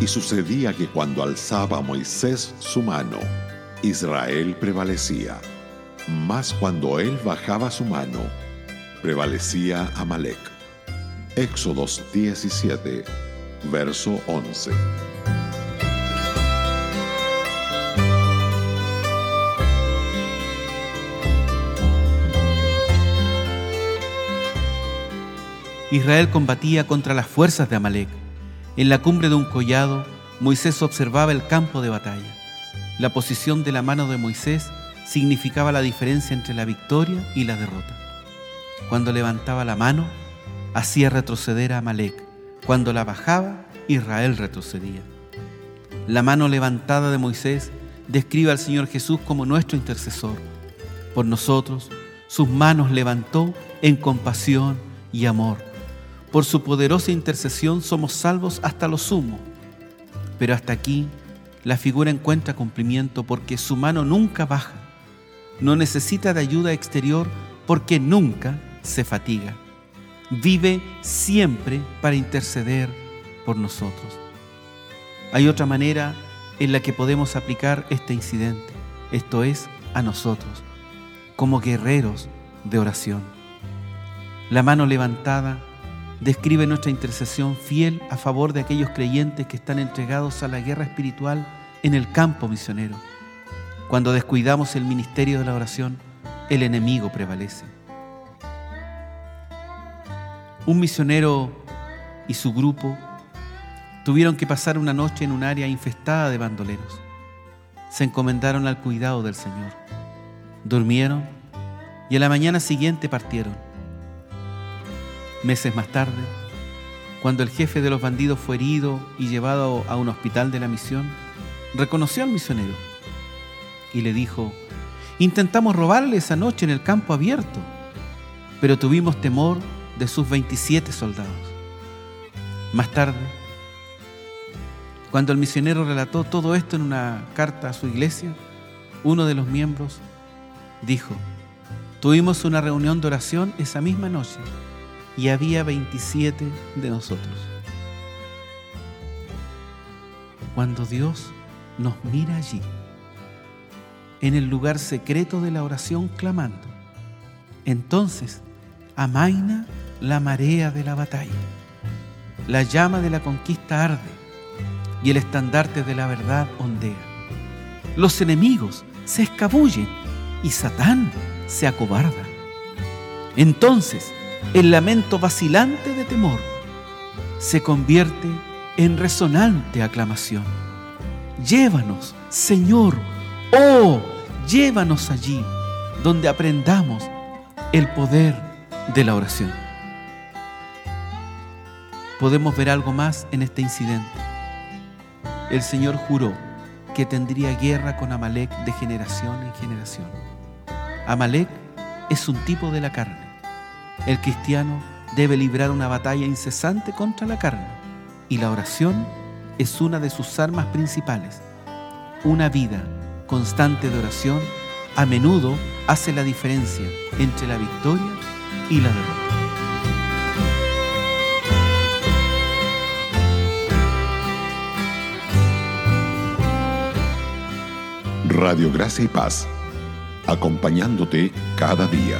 Y sucedía que cuando alzaba Moisés su mano, Israel prevalecía. Mas cuando él bajaba su mano, prevalecía Amalek. Éxodos 17, verso 11. Israel combatía contra las fuerzas de Amalek. En la cumbre de un collado, Moisés observaba el campo de batalla. La posición de la mano de Moisés significaba la diferencia entre la victoria y la derrota. Cuando levantaba la mano, hacía retroceder a Amalek. Cuando la bajaba, Israel retrocedía. La mano levantada de Moisés describe al Señor Jesús como nuestro intercesor. Por nosotros, sus manos levantó en compasión y amor por su poderosa intercesión somos salvos hasta lo sumo. Pero hasta aquí la figura encuentra cumplimiento porque su mano nunca baja. No necesita de ayuda exterior porque nunca se fatiga. Vive siempre para interceder por nosotros. Hay otra manera en la que podemos aplicar este incidente, esto es, a nosotros, como guerreros de oración. La mano levantada describe nuestra intercesión fiel a favor de aquellos creyentes que están entregados a la guerra espiritual en el campo misionero. Cuando descuidamos el ministerio de la oración, el enemigo prevalece. Un misionero y su grupo tuvieron que pasar una noche en un área infestada de bandoleros. Se encomendaron al cuidado del Señor. Durmieron y a la mañana siguiente partieron. Meses más tarde, cuando el jefe de los bandidos fue herido y llevado a un hospital de la misión, reconoció al misionero y le dijo, intentamos robarle esa noche en el campo abierto, pero tuvimos temor de sus 27 soldados. Más tarde, cuando el misionero relató todo esto en una carta a su iglesia, uno de los miembros dijo, tuvimos una reunión de oración esa misma noche y había 27 de nosotros. Cuando Dios nos mira allí, en el lugar secreto de la oración clamando, entonces amaina la marea de la batalla, la llama de la conquista arde y el estandarte de la verdad ondea. Los enemigos se escabullen y Satán se acobarda. Entonces, el lamento vacilante de temor se convierte en resonante aclamación. Llévanos, Señor, oh, llévanos allí donde aprendamos el poder de la oración. Podemos ver algo más en este incidente. El Señor juró que tendría guerra con Amalek de generación en generación. Amalek es un tipo de la carne el cristiano debe librar una batalla incesante contra la carne y la oración es una de sus armas principales. Una vida constante de oración a menudo hace la diferencia entre la victoria y la derrota. Radio Gracia y Paz, acompañándote cada día.